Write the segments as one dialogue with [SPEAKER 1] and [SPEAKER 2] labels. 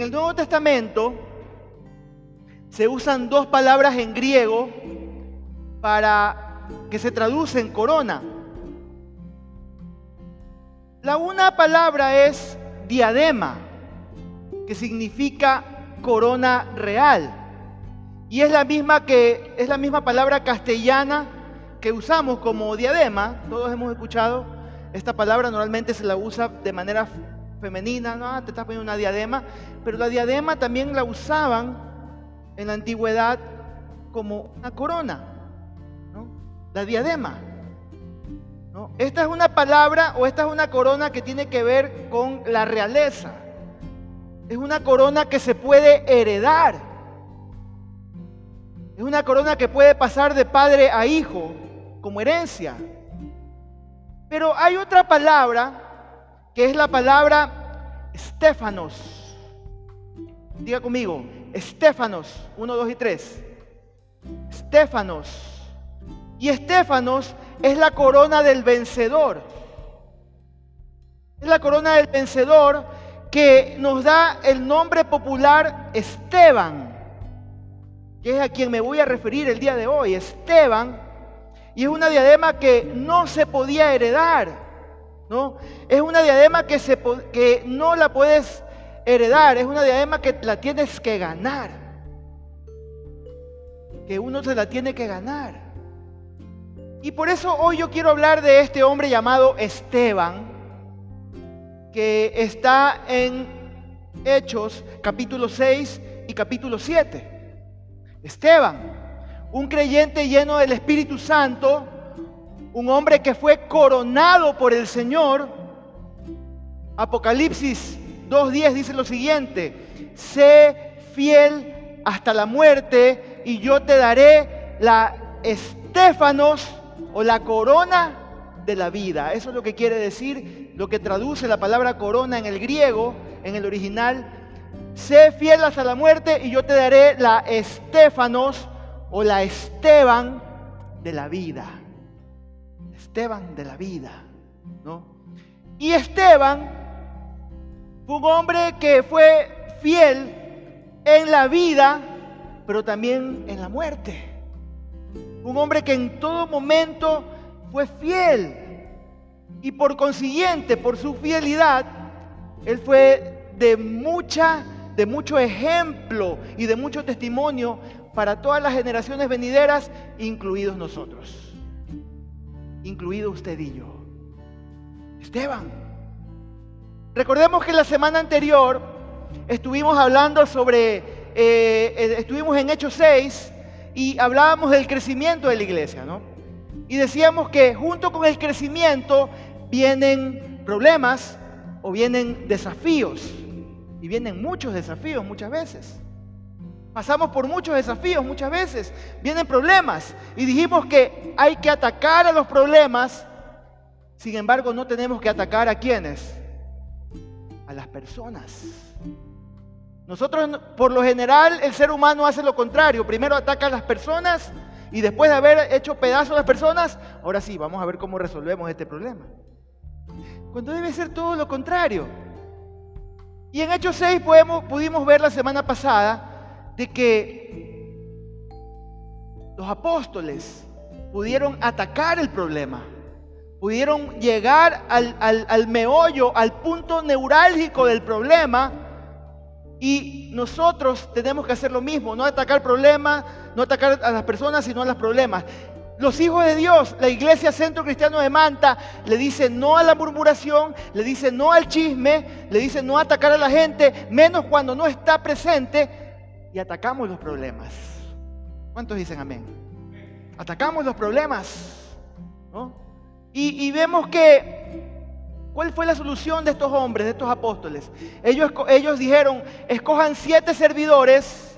[SPEAKER 1] En el Nuevo Testamento se usan dos palabras en griego para que se traducen corona. La una palabra es diadema, que significa corona real. Y es la misma que es la misma palabra castellana que usamos como diadema. Todos hemos escuchado esta palabra, normalmente se la usa de manera femenina, no, te estás poniendo una diadema, pero la diadema también la usaban en la antigüedad como una corona. La diadema. ¿no? Esta es una palabra o esta es una corona que tiene que ver con la realeza. Es una corona que se puede heredar. Es una corona que puede pasar de padre a hijo como herencia. Pero hay otra palabra que es la palabra Estefanos. Diga conmigo, Estefanos, 1, 2 y 3. Estefanos. Y Estefanos es la corona del vencedor. Es la corona del vencedor que nos da el nombre popular Esteban, que es a quien me voy a referir el día de hoy. Esteban, y es una diadema que no se podía heredar, ¿no? Es una diadema que, se, que no la puedes heredar, es una diadema que la tienes que ganar, que uno se la tiene que ganar. Y por eso hoy yo quiero hablar de este hombre llamado Esteban, que está en Hechos capítulo 6 y capítulo 7. Esteban, un creyente lleno del Espíritu Santo, un hombre que fue coronado por el Señor. Apocalipsis 2.10 dice lo siguiente, sé fiel hasta la muerte y yo te daré la estéfanos o la corona de la vida. Eso es lo que quiere decir, lo que traduce la palabra corona en el griego, en el original. Sé fiel hasta la muerte y yo te daré la estéfanos o la Esteban de la vida. Esteban de la vida, ¿no? Y Esteban fue un hombre que fue fiel en la vida, pero también en la muerte. Un hombre que en todo momento fue fiel. Y por consiguiente, por su fidelidad, él fue de mucha de mucho ejemplo y de mucho testimonio para todas las generaciones venideras, incluidos nosotros, incluido usted y yo. Esteban, recordemos que la semana anterior estuvimos hablando sobre, eh, eh, estuvimos en Hechos 6 y hablábamos del crecimiento de la iglesia, ¿no? Y decíamos que junto con el crecimiento vienen problemas o vienen desafíos. Y vienen muchos desafíos muchas veces. Pasamos por muchos desafíos muchas veces. Vienen problemas. Y dijimos que hay que atacar a los problemas. Sin embargo, no tenemos que atacar a quienes. A las personas. Nosotros, por lo general, el ser humano hace lo contrario. Primero ataca a las personas y después de haber hecho pedazos a las personas, ahora sí, vamos a ver cómo resolvemos este problema. Cuando debe ser todo lo contrario. Y en Hechos 6 pudimos ver la semana pasada de que los apóstoles pudieron atacar el problema, pudieron llegar al, al meollo, al punto neurálgico del problema. Y nosotros tenemos que hacer lo mismo, no atacar el problema, no atacar a las personas, sino a los problemas. Los hijos de Dios, la iglesia Centro Cristiano de Manta, le dice no a la murmuración, le dice no al chisme, le dice no atacar a la gente, menos cuando no está presente, y atacamos los problemas. ¿Cuántos dicen amén? Atacamos los problemas. Y, y, vemos que, ¿cuál fue la solución de estos hombres, de estos apóstoles? Ellos, ellos dijeron, escojan siete servidores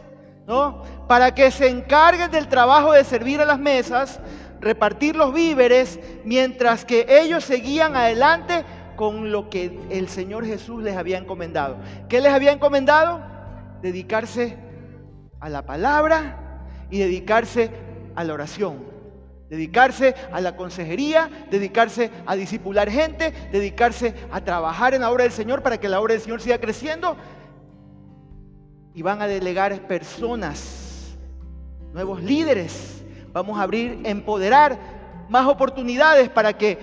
[SPEAKER 1] ¿no? Para que se encarguen del trabajo de servir a las mesas, repartir los víveres, mientras que ellos seguían adelante con lo que el Señor Jesús les había encomendado. ¿Qué les había encomendado? Dedicarse a la palabra y dedicarse a la oración. Dedicarse a la consejería, dedicarse a disipular gente, dedicarse a trabajar en la obra del Señor para que la obra del Señor siga creciendo y van a delegar personas, nuevos líderes. Vamos a abrir, empoderar más oportunidades para que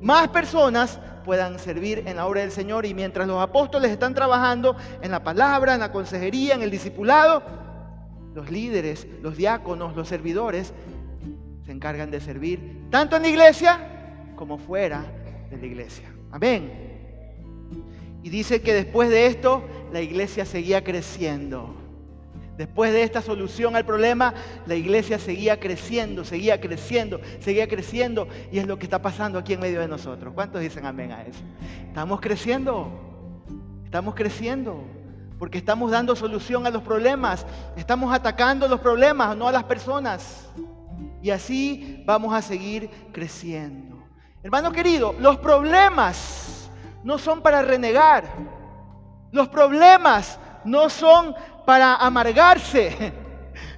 [SPEAKER 1] más personas puedan servir en la obra del Señor y mientras los apóstoles están trabajando en la palabra, en la consejería, en el discipulado, los líderes, los diáconos, los servidores se encargan de servir tanto en la iglesia como fuera de la iglesia. Amén. Y dice que después de esto la iglesia seguía creciendo. Después de esta solución al problema, la iglesia seguía creciendo, seguía creciendo, seguía creciendo. Y es lo que está pasando aquí en medio de nosotros. ¿Cuántos dicen amén a eso? Estamos creciendo, estamos creciendo. Porque estamos dando solución a los problemas. Estamos atacando los problemas, no a las personas. Y así vamos a seguir creciendo. Hermano querido, los problemas no son para renegar. Los problemas no son para amargarse.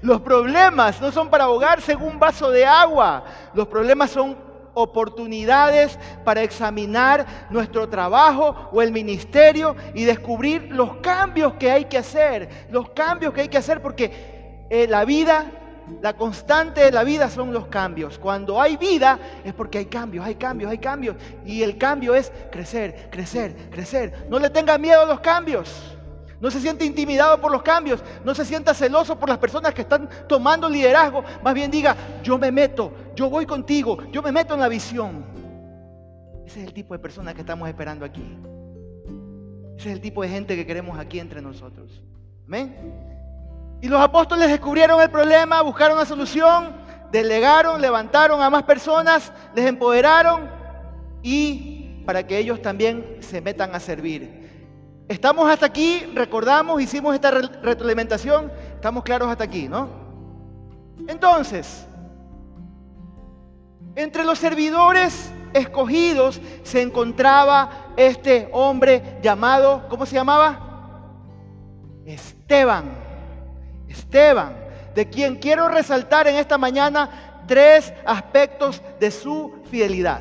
[SPEAKER 1] Los problemas no son para ahogarse en un vaso de agua. Los problemas son oportunidades para examinar nuestro trabajo o el ministerio y descubrir los cambios que hay que hacer. Los cambios que hay que hacer porque eh, la vida, la constante de la vida son los cambios. Cuando hay vida es porque hay cambios, hay cambios, hay cambios. Y el cambio es crecer, crecer, crecer. No le tenga miedo a los cambios. No se siente intimidado por los cambios, no se sienta celoso por las personas que están tomando liderazgo. Más bien diga, yo me meto, yo voy contigo, yo me meto en la visión. Ese es el tipo de personas que estamos esperando aquí. Ese es el tipo de gente que queremos aquí entre nosotros. Amén. Y los apóstoles descubrieron el problema, buscaron la solución, delegaron, levantaron a más personas, les empoderaron y para que ellos también se metan a servir. Estamos hasta aquí, recordamos, hicimos esta retroalimentación, estamos claros hasta aquí, ¿no? Entonces, entre los servidores escogidos se encontraba este hombre llamado, ¿cómo se llamaba? Esteban. Esteban, de quien quiero resaltar en esta mañana tres aspectos de su fidelidad.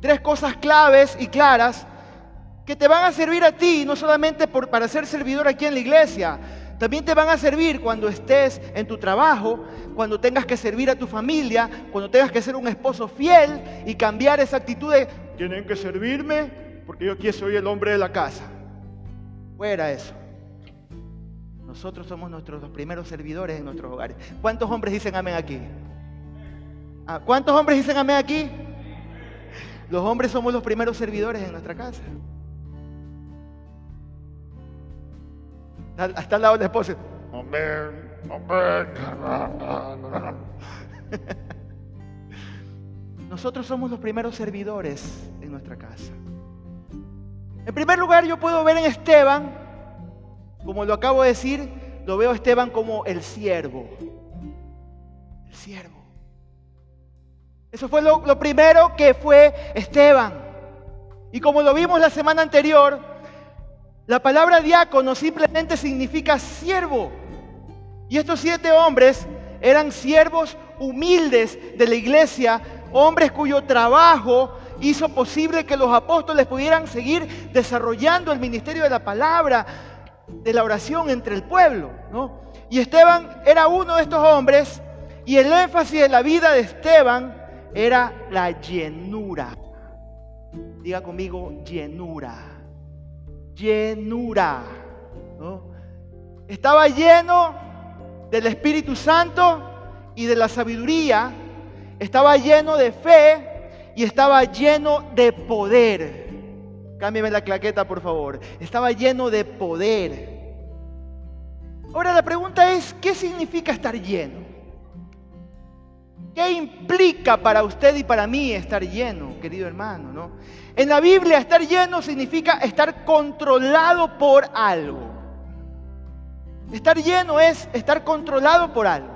[SPEAKER 1] Tres cosas claves y claras que te van a servir a ti, no solamente para ser servidor aquí en la iglesia, también te van a servir cuando estés en tu trabajo, cuando tengas que servir a tu familia, cuando tengas que ser un esposo fiel y cambiar esa actitud de, tienen que servirme porque yo aquí soy el hombre de la casa. Fuera eso. Nosotros somos nuestros primeros servidores en nuestros hogares. ¿Cuántos hombres dicen amén aquí? Ah, ¿Cuántos hombres dicen amén aquí? Los hombres somos los primeros servidores en nuestra casa. Hasta al lado de la esposa. Nosotros somos los primeros servidores en nuestra casa. En primer lugar, yo puedo ver en Esteban, como lo acabo de decir, lo veo a Esteban como el siervo. El siervo. Eso fue lo, lo primero que fue Esteban. Y como lo vimos la semana anterior, la palabra diácono simplemente significa siervo. Y estos siete hombres eran siervos humildes de la iglesia, hombres cuyo trabajo hizo posible que los apóstoles pudieran seguir desarrollando el ministerio de la palabra, de la oración entre el pueblo. Y Esteban era uno de estos hombres y el énfasis de la vida de Esteban era la llenura. Diga conmigo, llenura llenura. Estaba lleno del Espíritu Santo y de la sabiduría, estaba lleno de fe y estaba lleno de poder. Cámbiame la claqueta, por favor. Estaba lleno de poder. Ahora la pregunta es, ¿qué significa estar lleno? ¿Qué implica para usted y para mí estar lleno, querido hermano? ¿no? En la Biblia estar lleno significa estar controlado por algo. Estar lleno es estar controlado por algo.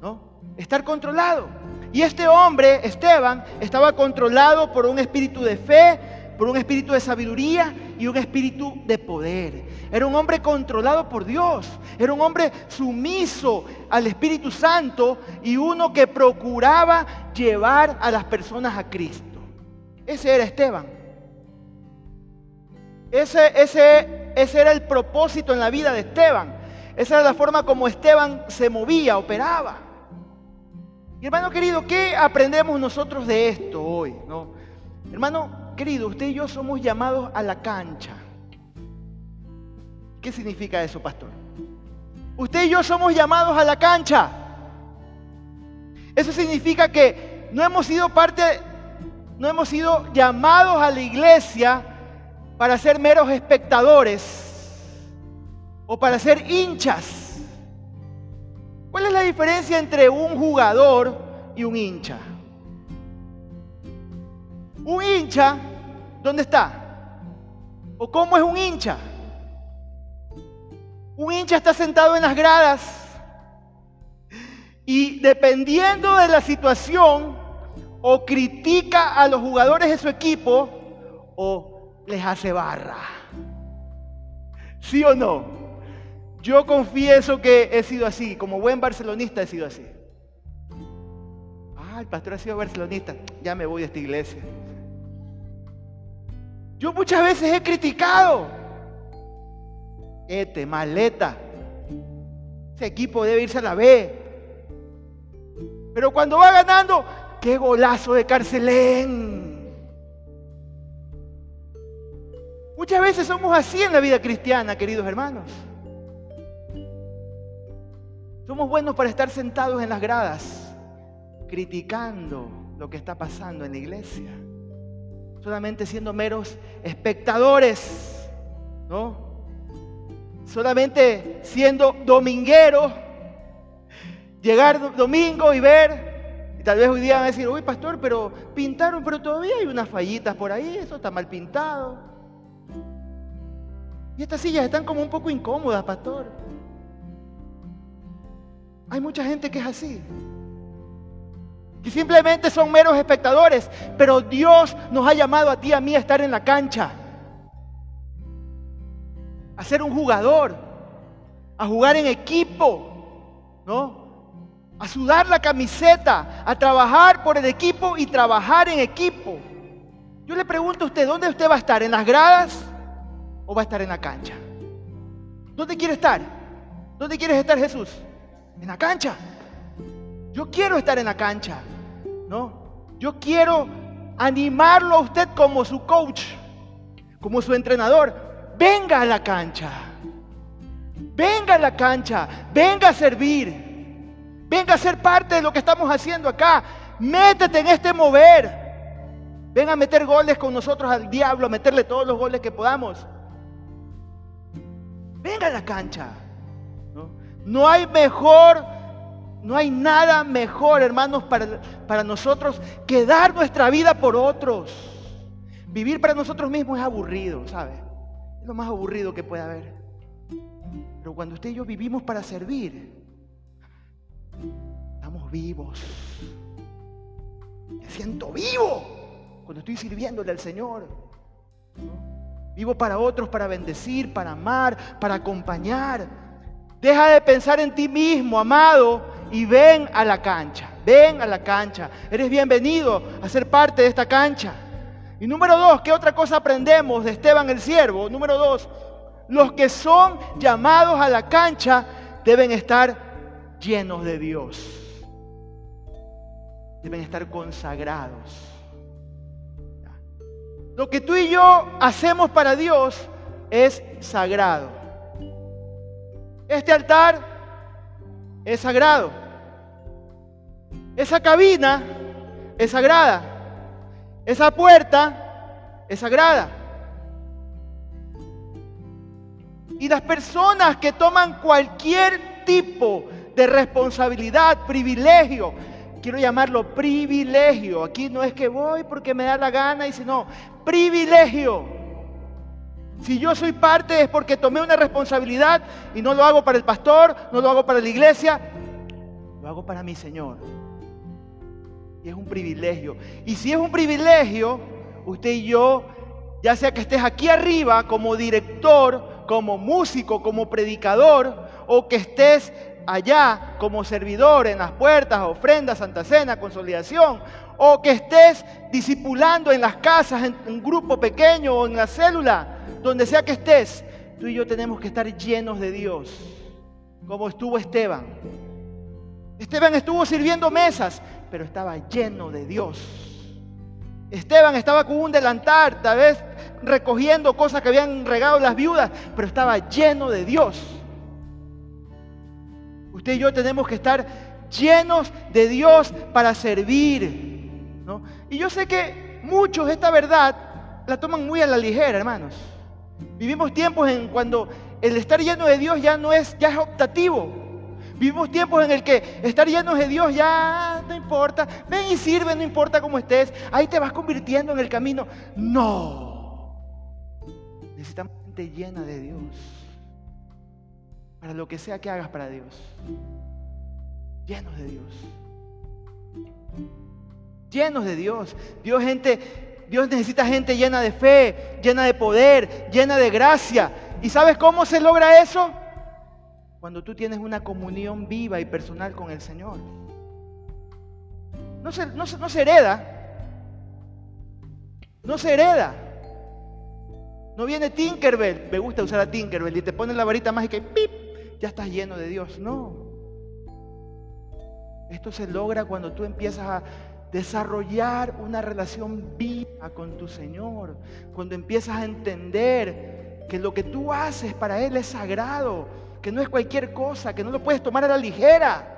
[SPEAKER 1] ¿No? Estar controlado. Y este hombre, Esteban, estaba controlado por un espíritu de fe, por un espíritu de sabiduría y un espíritu de poder. Era un hombre controlado por Dios. Era un hombre sumiso al Espíritu Santo y uno que procuraba llevar a las personas a Cristo. Ese era Esteban. Ese, ese ese era el propósito en la vida de Esteban. Esa era la forma como Esteban se movía, operaba. Hermano querido, ¿qué aprendemos nosotros de esto hoy? ¿no? Hermano querido, usted y yo somos llamados a la cancha. ¿Qué significa eso, pastor? Usted y yo somos llamados a la cancha. Eso significa que no hemos sido parte, no hemos sido llamados a la iglesia para ser meros espectadores o para ser hinchas. ¿Cuál es la diferencia entre un jugador y un hincha? Un hincha, ¿dónde está? ¿O cómo es un hincha? Un hincha está sentado en las gradas y dependiendo de la situación, o critica a los jugadores de su equipo o les hace barra. ¿Sí o no? Yo confieso que he sido así, como buen barcelonista he sido así. Ah, el pastor ha sido barcelonista, ya me voy de esta iglesia. Yo muchas veces he criticado. Este, maleta. Ese equipo debe irse a la B. Pero cuando va ganando, qué golazo de Carcelén. Muchas veces somos así en la vida cristiana, queridos hermanos. Somos buenos para estar sentados en las gradas, criticando lo que está pasando en la iglesia. Solamente siendo meros espectadores, ¿no? Solamente siendo domingueros llegar domingo y ver, y tal vez hoy día van a decir, uy pastor, pero pintaron, pero todavía hay unas fallitas por ahí, eso está mal pintado. Y estas sillas están como un poco incómodas, pastor. Hay mucha gente que es así. Que simplemente son meros espectadores, pero Dios nos ha llamado a ti y a mí a estar en la cancha. A ser un jugador, a jugar en equipo, ¿no? a sudar la camiseta, a trabajar por el equipo y trabajar en equipo. Yo le pregunto a usted, ¿dónde usted va a estar? ¿En las gradas o va a estar en la cancha? ¿Dónde quiere estar? ¿Dónde quieres estar Jesús? En la cancha. Yo quiero estar en la cancha, ¿no? Yo quiero animarlo a usted como su coach, como su entrenador. Venga a la cancha. Venga a la cancha. Venga a servir. Venga a ser parte de lo que estamos haciendo acá. Métete en este mover. Venga a meter goles con nosotros al diablo, a meterle todos los goles que podamos. Venga a la cancha. No, hay mejor, no hay nada mejor, hermanos, para, para nosotros que dar nuestra vida por otros. Vivir para nosotros mismos es aburrido, ¿sabe? Es lo más aburrido que puede haber. Pero cuando usted y yo vivimos para servir, Estamos vivos. Me siento vivo cuando estoy sirviéndole al Señor. Vivo para otros, para bendecir, para amar, para acompañar. Deja de pensar en ti mismo, amado, y ven a la cancha. Ven a la cancha. Eres bienvenido a ser parte de esta cancha. Y número dos, ¿qué otra cosa aprendemos de Esteban el siervo? Número dos, los que son llamados a la cancha deben estar llenos de Dios. Deben estar consagrados. Lo que tú y yo hacemos para Dios es sagrado. Este altar es sagrado. Esa cabina es sagrada. Esa puerta es sagrada. Y las personas que toman cualquier tipo de responsabilidad, privilegio. Quiero llamarlo privilegio. Aquí no es que voy porque me da la gana y si no, privilegio. Si yo soy parte es porque tomé una responsabilidad y no lo hago para el pastor, no lo hago para la iglesia, lo hago para mi Señor. Y es un privilegio. Y si es un privilegio, usted y yo, ya sea que estés aquí arriba como director, como músico, como predicador, o que estés allá como servidor en las puertas, ofrendas, santa cena, consolidación, o que estés discipulando en las casas, en un grupo pequeño o en la célula, donde sea que estés, tú y yo tenemos que estar llenos de Dios, como estuvo Esteban. Esteban estuvo sirviendo mesas, pero estaba lleno de Dios. Esteban estaba con un delantar, tal vez recogiendo cosas que habían regado las viudas, pero estaba lleno de Dios. Usted y yo tenemos que estar llenos de Dios para servir. Y yo sé que muchos esta verdad la toman muy a la ligera, hermanos. Vivimos tiempos en cuando el estar lleno de Dios ya no es, ya es optativo. Vivimos tiempos en el que estar llenos de Dios ya no importa. Ven y sirve, no importa cómo estés. Ahí te vas convirtiendo en el camino. No. Necesitamos gente llena de Dios. Para lo que sea que hagas para Dios. Llenos de Dios. Llenos de Dios. Dios, gente, Dios necesita gente llena de fe, llena de poder, llena de gracia. ¿Y sabes cómo se logra eso? cuando tú tienes una comunión viva y personal con el Señor. No se, no, se hereda. No se hereda. No viene Tinkerbell, me gusta usar a Tinkerbell y te pone la varita mágica y ¡pip! Ya estás lleno de Dios. No. Esto se logra cuando tú empiezas a desarrollar una relación viva con tu Señor. Cuando empiezas a entender que lo que tú haces para Él es sagrado que no es cualquier cosa, que no lo puedes tomar a la ligera.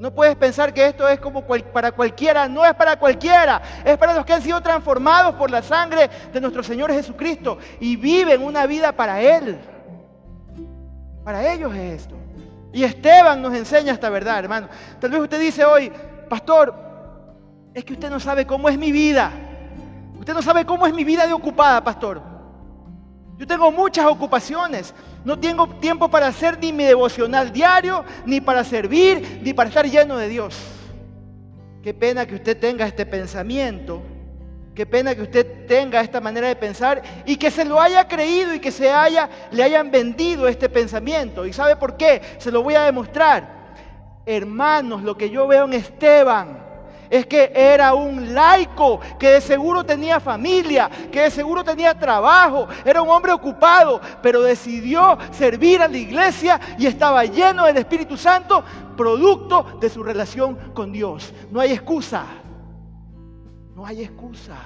[SPEAKER 1] No puedes pensar que esto es como para cualquiera, no es para cualquiera, es para los que han sido transformados por la sangre de nuestro Señor Jesucristo y viven una vida para Él. Para ellos es esto. Y Esteban nos enseña esta verdad, hermano. Tal vez usted dice hoy, pastor, es que usted no sabe cómo es mi vida. Usted no sabe cómo es mi vida de ocupada, pastor. Yo tengo muchas ocupaciones. No tengo tiempo para hacer ni mi devocional diario, ni para servir, ni para estar lleno de Dios. Qué pena que usted tenga este pensamiento. Qué pena que usted tenga esta manera de pensar y que se lo haya creído y que se haya, le hayan vendido este pensamiento. ¿Y sabe por qué? Se lo voy a demostrar. Hermanos, lo que yo veo en Esteban es que era un laico, que de seguro tenía familia, que de seguro tenía trabajo, era un hombre ocupado, pero decidió servir a la iglesia y estaba lleno del Espíritu Santo, producto de su relación con Dios. No hay excusa, no hay excusa,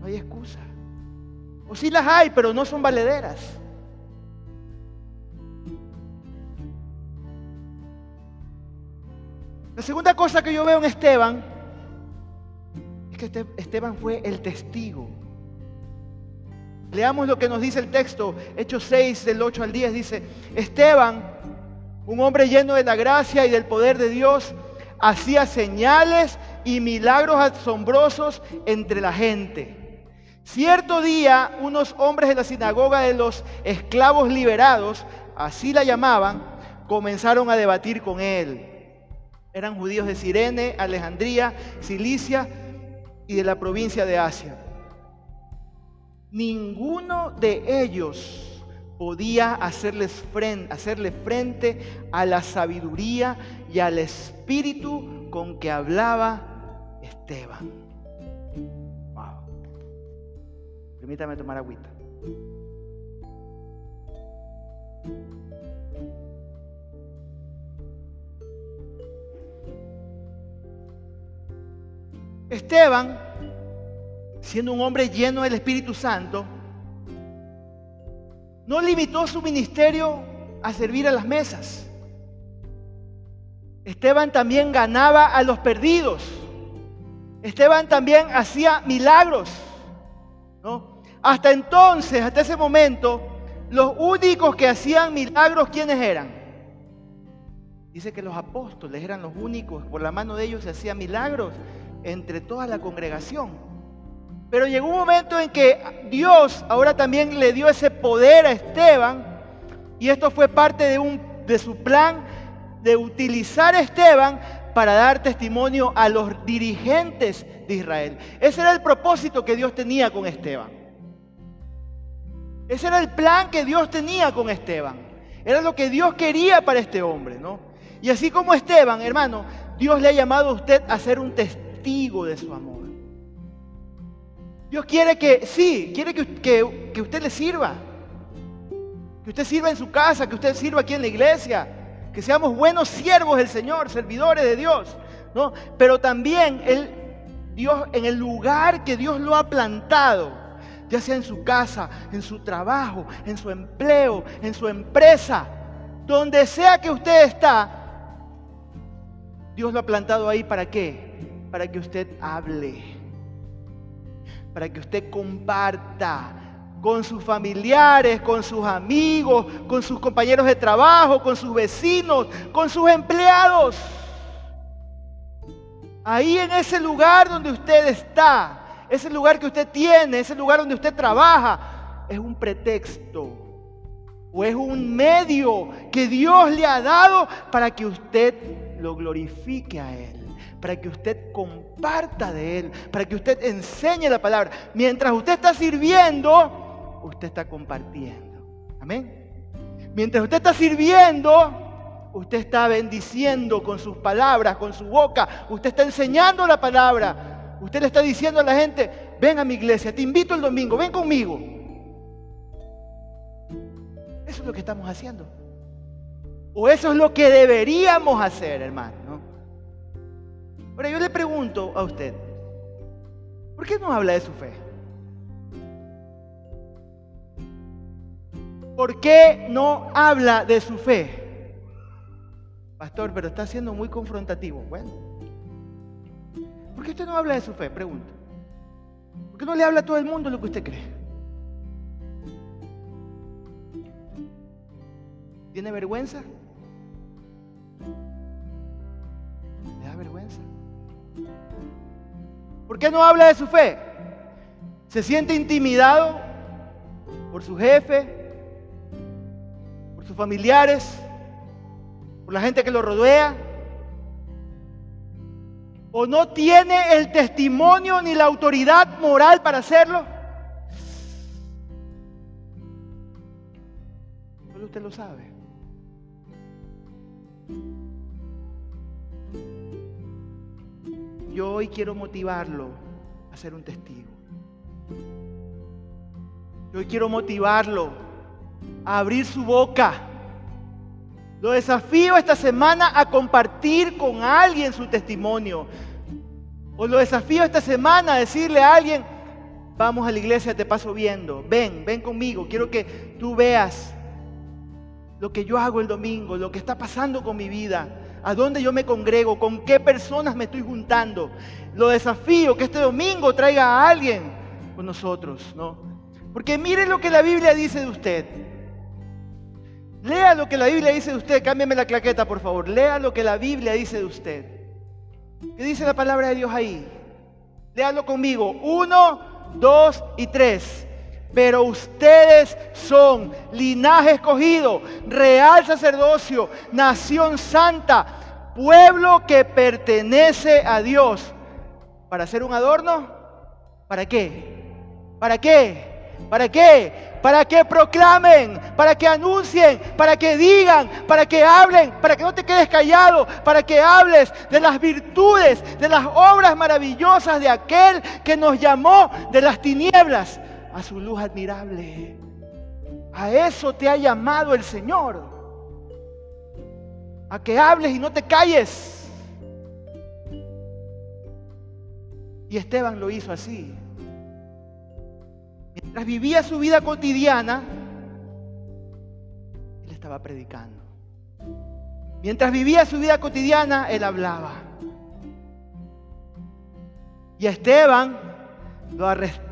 [SPEAKER 1] no hay excusa. O sí las hay, pero no son valederas. La segunda cosa que yo veo en Esteban es que este, Esteban fue el testigo. Leamos lo que nos dice el texto, Hechos 6 del 8 al 10, dice, Esteban, un hombre lleno de la gracia y del poder de Dios, hacía señales y milagros asombrosos entre la gente. Cierto día, unos hombres de la sinagoga de los esclavos liberados, así la llamaban, comenzaron a debatir con él. Eran judíos de Sirene, Alejandría, Cilicia y de la provincia de Asia. Ninguno de ellos podía hacerles frente, hacerle frente a la sabiduría y al espíritu con que hablaba Esteban. Wow. Permítame tomar agüita. Esteban, siendo un hombre lleno del Espíritu Santo, no limitó su ministerio a servir a las mesas. Esteban también ganaba a los perdidos. Esteban también hacía milagros. Hasta entonces, hasta ese momento, los únicos que hacían milagros, ¿quiénes eran? Dice que los apóstoles eran los únicos, por la mano de ellos se hacían milagros entre toda la congregación. Pero llegó un momento en que Dios ahora también le dio ese poder a Esteban y esto fue parte de, un, de su plan de utilizar a Esteban para dar testimonio a los dirigentes de Israel. Ese era el propósito que Dios tenía con Esteban. Ese era el plan que Dios tenía con Esteban. Era lo que Dios quería para este hombre, ¿no? Y así como Esteban, hermano, Dios le ha llamado a usted a ser un testigo de su amor. Dios quiere que, sí, quiere que, que, que usted le sirva. Que usted sirva en su casa, que usted sirva aquí en la iglesia. Que seamos buenos siervos del Señor, servidores de Dios. ¿no? Pero también el, Dios, en el lugar que Dios lo ha plantado, ya sea en su casa, en su trabajo, en su empleo, en su empresa, donde sea que usted está, Dios lo ha plantado ahí para qué? Para que usted hable, para que usted comparta con sus familiares, con sus amigos, con sus compañeros de trabajo, con sus vecinos, con sus empleados. Ahí en ese lugar donde usted está, ese lugar que usted tiene, ese lugar donde usted trabaja, es un pretexto o es un medio que Dios le ha dado para que usted lo glorifique a Él, para que usted comparta de Él, para que usted enseñe la palabra. Mientras usted está sirviendo, usted está compartiendo. Amén. Mientras usted está sirviendo, Usted está bendiciendo con sus palabras, con su boca. Usted está enseñando la palabra. Usted le está diciendo a la gente, ven a mi iglesia, te invito el domingo, ven conmigo. Eso es lo que estamos haciendo. O eso es lo que deberíamos hacer, hermano. Ahora yo le pregunto a usted, ¿por qué no habla de su fe? ¿Por qué no habla de su fe? Pastor, pero está siendo muy confrontativo. Bueno, ¿por qué usted no habla de su fe? Pregunto. ¿Por qué no le habla a todo el mundo lo que usted cree? ¿Tiene vergüenza? ¿Le da vergüenza? ¿Por qué no habla de su fe? ¿Se siente intimidado por su jefe? ¿Por sus familiares? por la gente que lo rodea, o no tiene el testimonio ni la autoridad moral para hacerlo. Solo usted lo sabe. Yo hoy quiero motivarlo a ser un testigo. Yo hoy quiero motivarlo a abrir su boca lo desafío esta semana a compartir con alguien su testimonio. O lo desafío esta semana a decirle a alguien, vamos a la iglesia, te paso viendo. Ven, ven conmigo. Quiero que tú veas lo que yo hago el domingo, lo que está pasando con mi vida, a dónde yo me congrego, con qué personas me estoy juntando. Lo desafío que este domingo traiga a alguien con nosotros, ¿no? Porque mire lo que la Biblia dice de usted. Lea lo que la Biblia dice de usted. Cámbiame la claqueta, por favor. Lea lo que la Biblia dice de usted. ¿Qué dice la palabra de Dios ahí? Léalo conmigo. Uno, dos y tres. Pero ustedes son linaje escogido, real sacerdocio, nación santa, pueblo que pertenece a Dios. ¿Para ser un adorno? ¿Para qué? ¿Para qué? ¿Para qué? Para que proclamen, para que anuncien, para que digan, para que hablen, para que no te quedes callado, para que hables de las virtudes, de las obras maravillosas de aquel que nos llamó de las tinieblas a su luz admirable. A eso te ha llamado el Señor. A que hables y no te calles. Y Esteban lo hizo así. Mientras vivía su vida cotidiana, él estaba predicando. Mientras vivía su vida cotidiana, él hablaba. Y Esteban lo arrestaron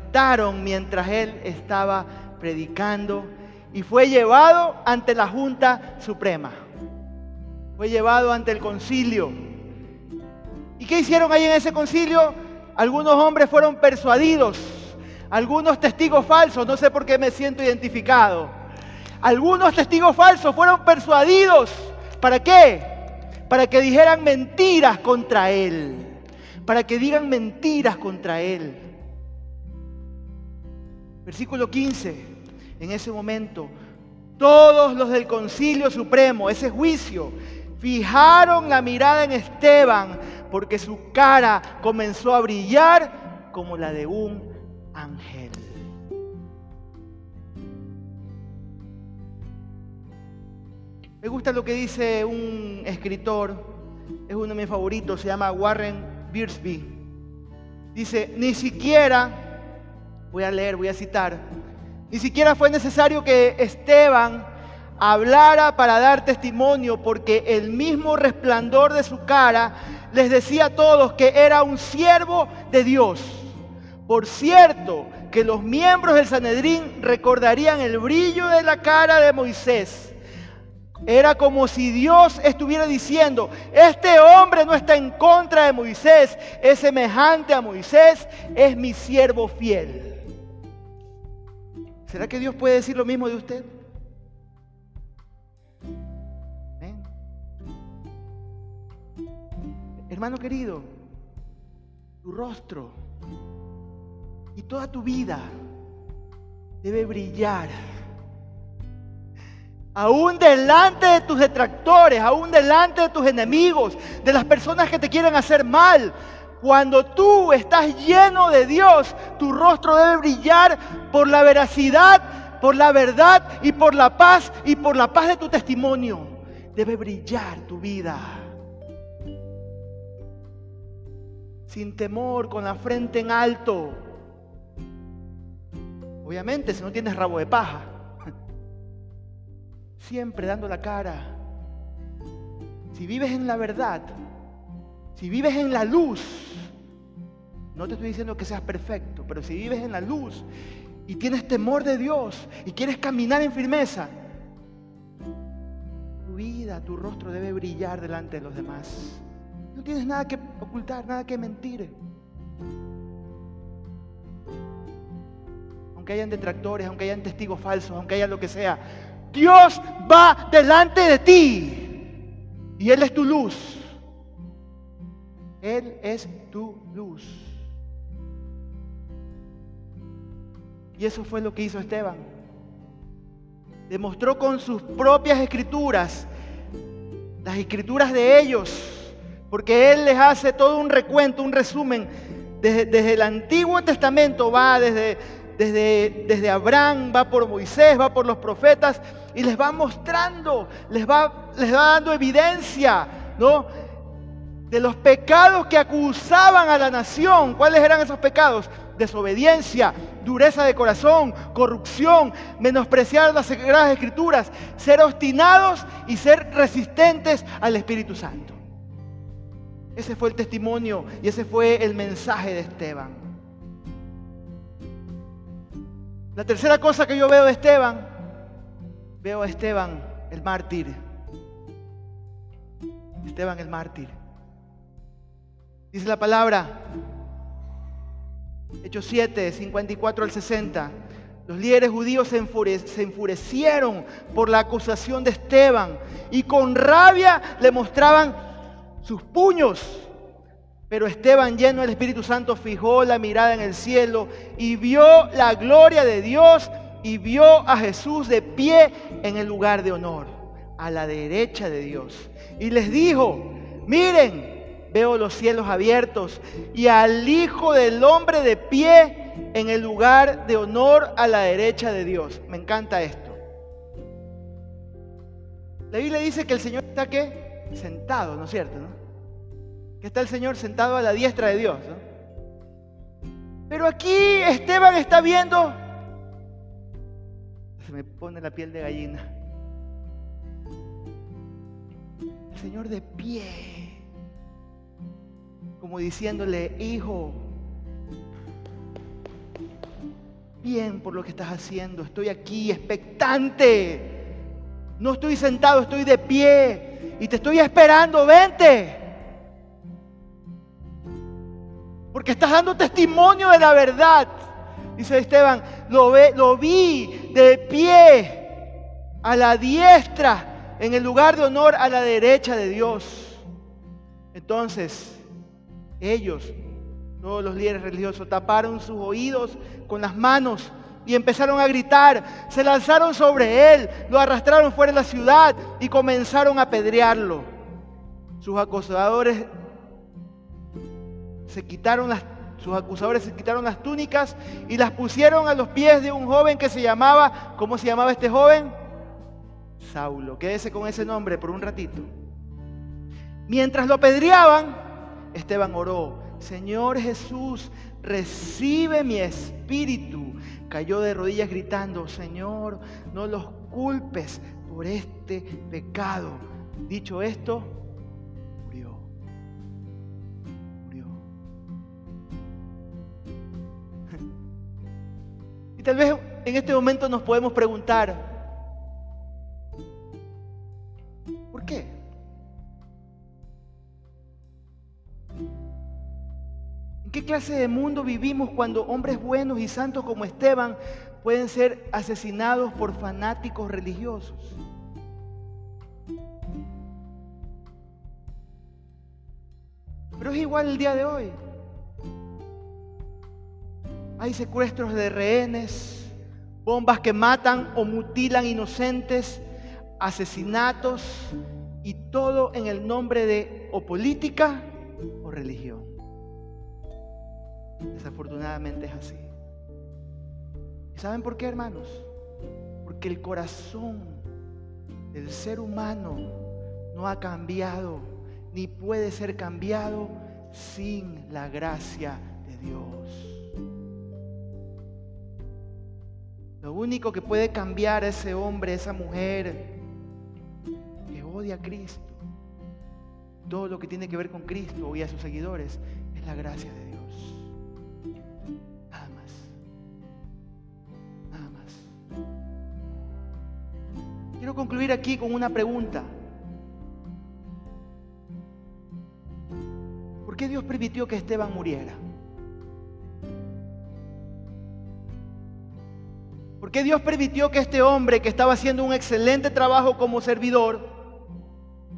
[SPEAKER 1] mientras él estaba predicando y fue llevado ante la Junta Suprema. Fue llevado ante el concilio. ¿Y qué hicieron ahí en ese concilio? Algunos hombres fueron persuadidos algunos testigos falsos, no sé por qué me siento identificado. Algunos testigos falsos fueron persuadidos. ¿Para qué? Para que dijeran mentiras contra él. Para que digan mentiras contra él. Versículo 15. En ese momento, todos los del concilio supremo, ese juicio, fijaron la mirada en Esteban porque su cara comenzó a brillar como la de un ángel. Me gusta lo que dice un escritor, es uno de mis favoritos, se llama Warren Biersby. Dice, ni siquiera, voy a leer, voy a citar, ni siquiera fue necesario que Esteban hablara para dar testimonio, porque el mismo resplandor de su cara les decía a todos que era un siervo de Dios. Por cierto, que los miembros del Sanedrín recordarían el brillo de la cara de Moisés era como si Dios estuviera diciendo, este hombre no está en contra de Moisés, es semejante a Moisés, es mi siervo fiel. ¿Será que Dios puede decir lo mismo de usted? ¿Eh? Hermano querido, tu rostro y toda tu vida debe brillar aún delante de tus detractores, aún delante de tus enemigos, de las personas que te quieren hacer mal. Cuando tú estás lleno de Dios, tu rostro debe brillar por la veracidad, por la verdad y por la paz y por la paz de tu testimonio. Debe brillar tu vida. Sin temor, con la frente en alto. Obviamente, si no tienes rabo de paja siempre dando la cara. Si vives en la verdad, si vives en la luz, no te estoy diciendo que seas perfecto, pero si vives en la luz y tienes temor de Dios y quieres caminar en firmeza, tu vida, tu rostro debe brillar delante de los demás. No tienes nada que ocultar, nada que mentir. Aunque hayan detractores, aunque hayan testigos falsos, aunque haya lo que sea, Dios va delante de ti y Él es tu luz. Él es tu luz. Y eso fue lo que hizo Esteban. Demostró con sus propias escrituras, las escrituras de ellos, porque Él les hace todo un recuento, un resumen. Desde, desde el Antiguo Testamento va desde desde, Abraham, va por Moisés, va por los profetas y les va mostrando, les va, les va dando evidencia, ¿no? De los pecados que acusaban a la nación. ¿Cuáles eran esos pecados? Desobediencia, dureza de corazón, corrupción, menospreciar las sagradas escrituras, ser obstinados y ser resistentes al Espíritu Santo. Ese fue el testimonio y ese fue el mensaje de Esteban. La tercera cosa que yo veo de Esteban, veo a Esteban el mártir. Esteban el mártir. Dice la palabra, Hechos 7, 54 al 60. Los líderes judíos se, enfurecieron por la acusación de Esteban y con rabia le mostraban sus puños. Pero Esteban, lleno del Espíritu Santo, fijó la mirada en el cielo y vio la gloria de Dios y vio a Jesús de pie en el lugar de honor, a la derecha de Dios. Y les dijo, miren, veo los cielos abiertos y al Hijo del Hombre de pie en el lugar de honor a la derecha de Dios. Me encanta esto. La Biblia dice que el Señor está ¿qué? sentado, ¿no es cierto? ¿no? está el Señor sentado a la diestra de Dios. Pero aquí Esteban está viendo, se me pone la piel de gallina. El Señor de pie, como diciéndole, hijo, bien por lo que estás haciendo, estoy aquí expectante. No estoy sentado, estoy de pie y te estoy esperando, vente. porque estás dando testimonio de la verdad. Dice Esteban, lo, ve, lo vi de pie a la diestra, en el lugar de honor a la derecha de Dios. Entonces, ellos, todos los líderes religiosos, taparon sus oídos con las manos y empezaron a gritar, se lanzaron sobre él, lo arrastraron fuera de la ciudad y comenzaron a apedrearlo. Sus acosadores se quitaron Sus acusadores se quitaron las túnicas y las pusieron a los pies de un joven que se llamaba, ¿cómo se llamaba este joven? Saulo. Quédese con ese nombre por un ratito. Mientras lo apedreaban, Esteban oró, Señor Jesús, recibe mi espíritu. Cayó de rodillas gritando, Señor, no los culpes por este pecado. Dicho esto, murió. Murió. Y tal vez en este momento nos podemos preguntar, qué clase de mundo vivimos cuando hombres buenos y santos como Esteban pueden ser asesinados por fanáticos religiosos? Pero es igual el día de hoy. Hay secuestros de rehenes, bombas que matan o mutilan inocentes, asesinatos y todo en el nombre de o política o religión. Desafortunadamente es así. ¿Y saben por qué, hermanos? Porque el corazón del ser humano no ha cambiado ni puede ser cambiado sin la gracia de Dios. Lo único que puede cambiar a ese hombre, esa mujer que odia a Cristo, todo lo que tiene que ver con Cristo y a sus seguidores, es la gracia de Dios. Concluir aquí con una pregunta. ¿Por qué Dios permitió que Esteban muriera? ¿Por qué Dios permitió que este hombre que estaba haciendo un excelente trabajo como servidor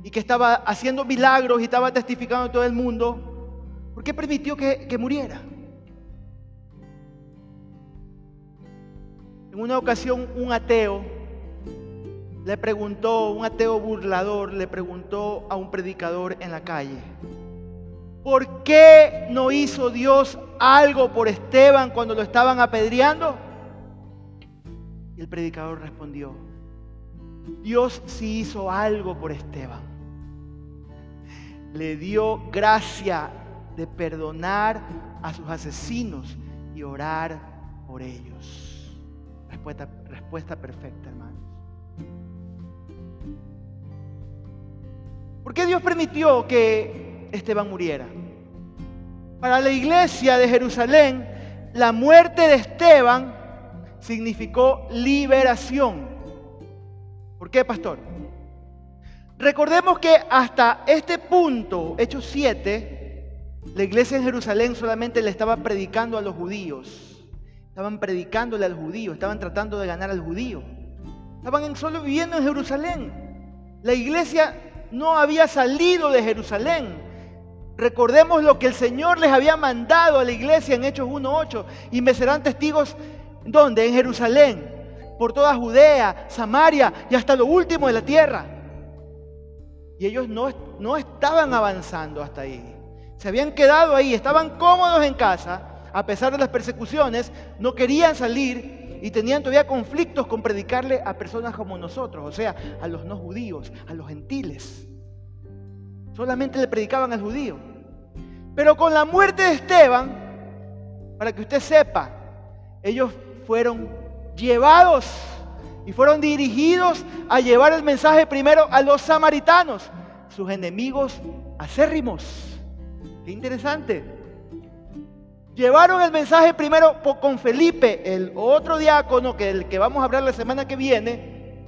[SPEAKER 1] y que estaba haciendo milagros y estaba testificando a todo el mundo, ¿por qué permitió que muriera? En una ocasión un ateo le preguntó, un ateo burlador le preguntó a un predicador en la calle, ¿por qué no hizo Dios algo por Esteban cuando lo estaban apedreando? Y el predicador respondió, Dios sí hizo algo por Esteban. Le dio gracia de perdonar a sus asesinos y orar por ellos. Respuesta, respuesta perfecta, hermanos. ¿Por qué Dios permitió que Esteban muriera? Para la iglesia de Jerusalén, la muerte de Esteban significó liberación. ¿Por qué, pastor? Recordemos que hasta este punto, Hechos 7, la iglesia en Jerusalén solamente le estaba predicando a los judíos. Estaban predicándole al judío, estaban tratando de ganar al judío. Estaban solo viviendo en Jerusalén. La iglesia no había salido de Jerusalén. Recordemos lo que el Señor les había mandado a la iglesia en Hechos 1.8 y me serán testigos ¿Dónde? En Jerusalén, por toda Judea, Samaria y hasta lo último de la tierra. Y ellos no, no estaban avanzando hasta ahí. Se habían quedado ahí, estaban cómodos en casa, a pesar de las persecuciones, no querían salir y tenían todavía conflictos con predicarle a personas como nosotros, o sea, a los no judíos, a los gentiles. Solamente le predicaban al judío. Pero con la muerte de Esteban, para que usted sepa, ellos fueron llevados y fueron dirigidos a llevar el mensaje primero a los samaritanos, sus enemigos acérrimos. Qué interesante. Llevaron el mensaje primero con Felipe, el otro diácono que el que vamos a hablar la semana que viene,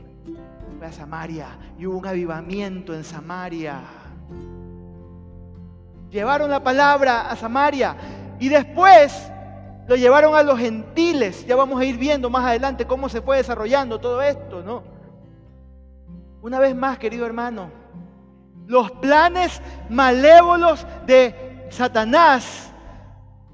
[SPEAKER 1] fue a Samaria y hubo un avivamiento en Samaria. Llevaron la palabra a Samaria y después lo llevaron a los gentiles. Ya vamos a ir viendo más adelante cómo se fue desarrollando todo esto, ¿no? Una vez más, querido hermano, los planes malévolos de Satanás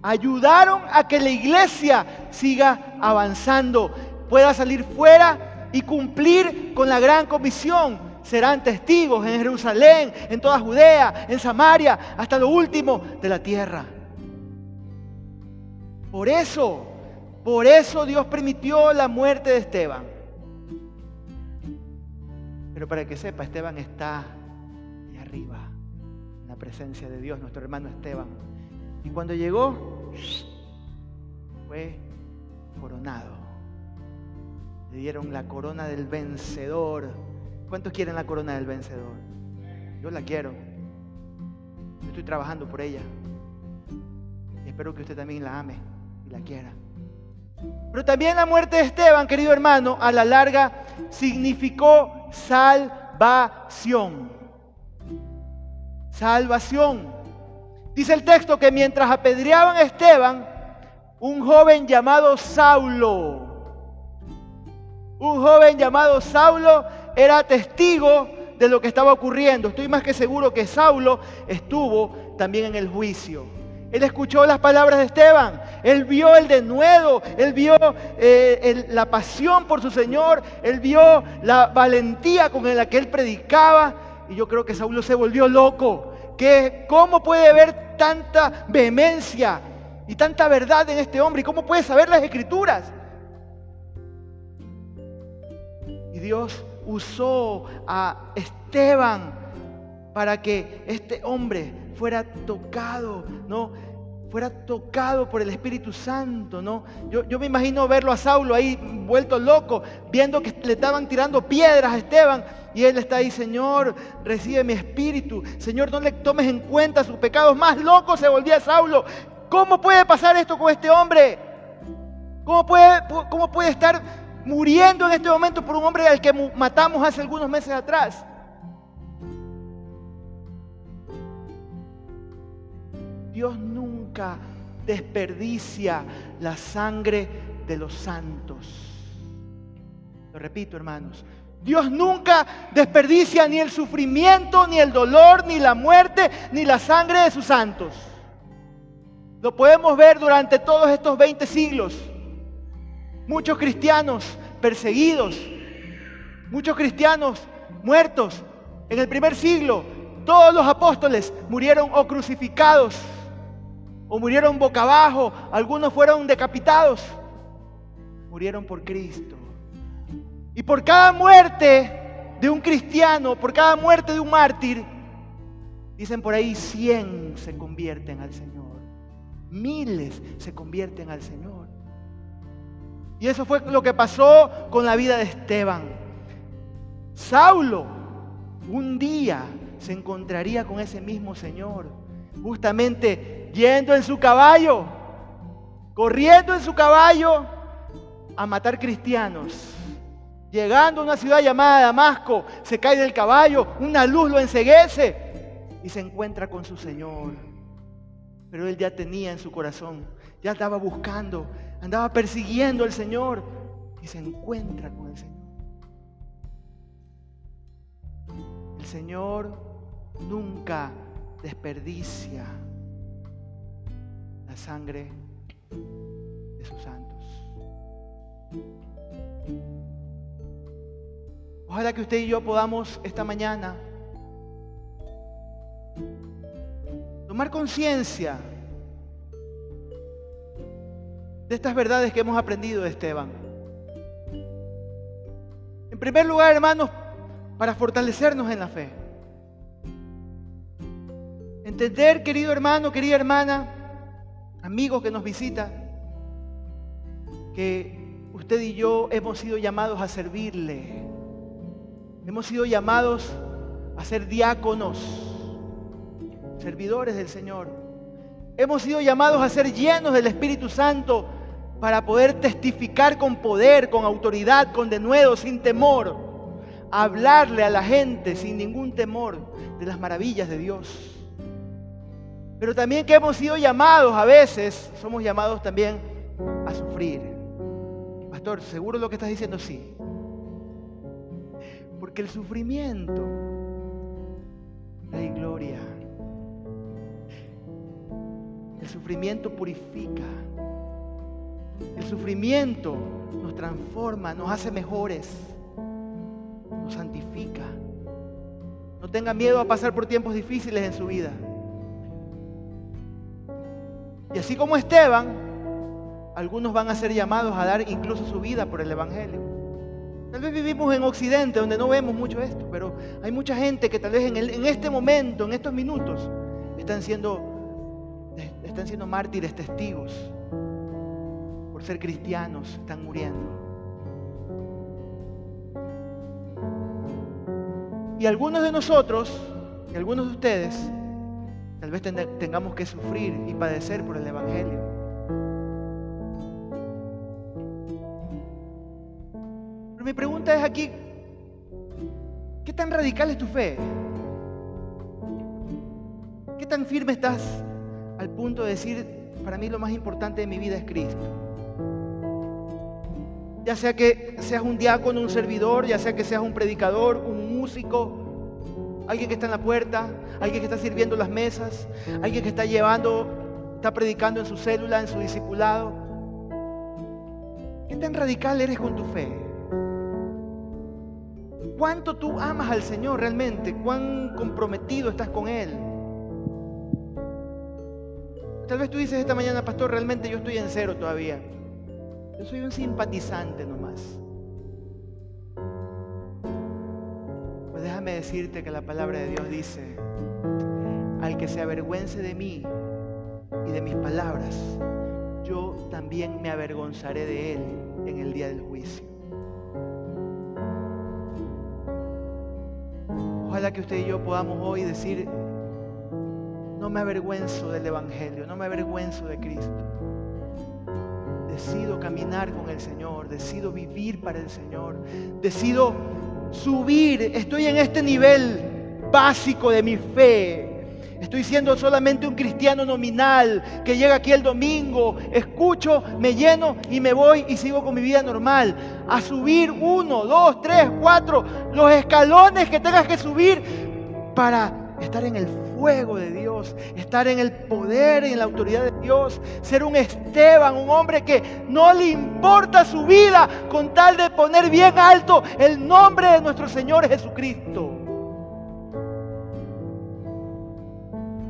[SPEAKER 1] ayudaron a que la iglesia siga avanzando, pueda salir fuera y cumplir con la gran comisión. Serán testigos en Jerusalén, en toda Judea, en Samaria, hasta lo último de la tierra. Por eso, por eso Dios permitió la muerte de Esteban. Pero para que sepa, Esteban está ahí arriba, en la presencia de Dios, nuestro hermano Esteban. Y cuando llegó, fue coronado. Le dieron la corona del vencedor. ¿Cuántos quieren la corona del vencedor? Yo la quiero. Yo estoy trabajando por ella. Y espero que usted también la ame y la quiera. Pero también la muerte de Esteban, querido hermano, a la larga significó salvación. Salvación. Dice el texto que mientras apedreaban a Esteban, un joven llamado Saulo, un joven llamado Saulo era testigo de lo que estaba ocurriendo. Estoy más que seguro que Saulo estuvo también en el juicio. Él escuchó las palabras de Esteban, él vio el denuedo, él vio eh, la pasión por su Señor, él vio la valentía con la que él predicaba. Y yo creo que Saulo se volvió loco. Cómo puede haber tanta vehemencia y tanta verdad en este hombre y cómo puede saber las escrituras. Y Dios usó a Esteban para que este hombre fuera tocado, ¿no? Fuera tocado por el Espíritu Santo, ¿no? Yo, me imagino verlo a Saulo ahí vuelto loco, viendo que le estaban tirando piedras a Esteban y él está ahí, Señor, recibe mi espíritu. Señor, no le tomes en cuenta sus pecados. Más loco se volvía Saulo. ¿Cómo puede pasar esto con este hombre? ¿Cómo puede, cómo puede estar muriendo en este momento por un hombre al que matamos hace algunos meses atrás? Dios nunca desperdicia la sangre de los santos. Lo repito, hermanos. Dios nunca desperdicia ni el sufrimiento, ni el dolor, ni la muerte, ni la sangre de sus santos. Lo podemos ver durante todos estos 20 siglos. Muchos cristianos perseguidos, muchos cristianos muertos. En el primer siglo, todos los apóstoles murieron o crucificados o murieron boca abajo, algunos fueron decapitados, murieron por Cristo. Y por cada muerte de un cristiano, por cada muerte de un mártir, dicen por ahí, 100 se convierten al Señor, miles se convierten al Señor. Y eso fue lo que pasó con la vida de Esteban. Saulo un día se encontraría con ese mismo Señor, justamente yendo en su caballo, corriendo en su caballo a matar cristianos. Llegando a una ciudad llamada Damasco, se cae del caballo, una luz lo enseguece y se encuentra con su Señor. Pero él ya tenía en su corazón, ya estaba buscando, andaba persiguiendo al Señor y se encuentra con el Señor. El Señor nunca desperdicia sangre de sus santos. Ojalá que usted y yo podamos esta mañana tomar conciencia de estas verdades que hemos aprendido de Esteban. En primer lugar, hermanos, para fortalecernos en la fe. Entender, querido hermano, querida hermana, amigos que nos visitan, que usted y yo hemos sido llamados a servirle. Hemos sido llamados a ser diáconos, servidores del Señor. Hemos sido llamados a ser llenos del Espíritu Santo para poder testificar con poder, con autoridad, con denuedo, sin temor. hablarle a la gente sin ningún temor de las maravillas de Dios. Pero también que hemos sido llamados a veces, somos llamados también a sufrir. Pastor, ¿seguro lo que estás diciendo? Sí. Porque el sufrimiento trae gloria. El sufrimiento purifica. El sufrimiento nos transforma, nos hace mejores, nos santifica. No tenga miedo a pasar por tiempos difíciles en su vida. Y así como Esteban, algunos van a ser llamados a dar incluso su vida por el Evangelio. Tal vez vivimos en Occidente donde no vemos mucho esto, pero hay mucha gente que tal vez en, este momento, en estos minutos, están siendo, están siendo mártires, testigos. Por ser cristianos, están muriendo. Y algunos de nosotros, y algunos de ustedes, tal vez tengamos que sufrir y padecer por el Evangelio. mi pregunta es aquí, ¿qué tan radical es tu fe? ¿Qué tan firme estás al punto de decir, para mí lo más importante de mi vida es Cristo? Ya sea que seas un diácono, un servidor, ya sea que seas un predicador, un músico, alguien que está en la puerta, alguien que está sirviendo las mesas, alguien que está llevando, está predicando en su célula, en su discipulado. ¿Qué tan radical eres con tu fe? ¿Cuánto tú amas al Señor realmente? ¿Cuán comprometido estás con Él? Tal vez tú dices esta mañana, pastor, realmente yo estoy en cero todavía. Yo soy un simpatizante nomás. Déjame decirte que la palabra de Dios dice, al que se avergüence de mí y de mis palabras, yo también me avergonzaré de él en el día del juicio. Ojalá que usted y yo podamos hoy decir, no me avergüenzo del Evangelio, no me avergüenzo de Cristo. Decido caminar con el Señor, decido vivir para el Señor, decido subir, estoy en este nivel básico de mi fe, Estoy siendo solamente un cristiano nominal que llega aquí el domingo, escucho, me lleno y me voy y sigo con mi vida normal. A subir uno, dos, tres, cuatro, los escalones que tengas que subir para estar en el fuego de Dios, estar en el poder y en la autoridad de Dios, ser un Esteban, un hombre que no le importa su vida con tal de poner bien alto el nombre de nuestro Señor Jesucristo.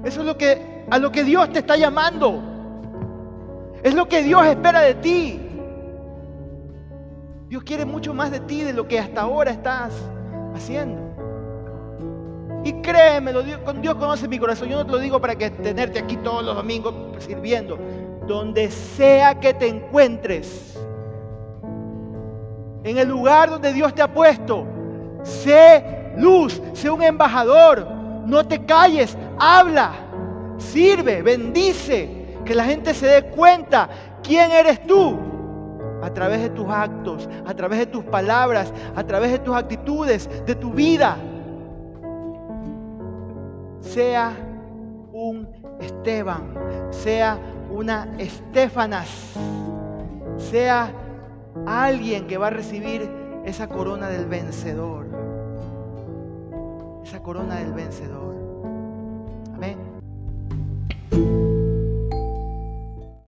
[SPEAKER 1] Eso es lo que, a lo que Dios te está llamando. Es lo que Dios espera de ti. Dios quiere mucho más de ti de lo que hasta ahora estás haciendo. Y créeme, Dios conoce mi corazón. Yo no te lo digo para que tenerte aquí todos los domingos sirviendo. Donde sea que te encuentres, en el lugar donde Dios te ha puesto, sé luz, sé un embajador. No te calles, habla, sirve, bendice, que la gente se dé cuenta quién eres tú a través de tus actos, a través de tus palabras, a través de tus actitudes, de tu vida. Sea un Esteban, sea una Estefanas, sea alguien que va a recibir esa corona del vencedor. Esa corona del vencedor. Amén.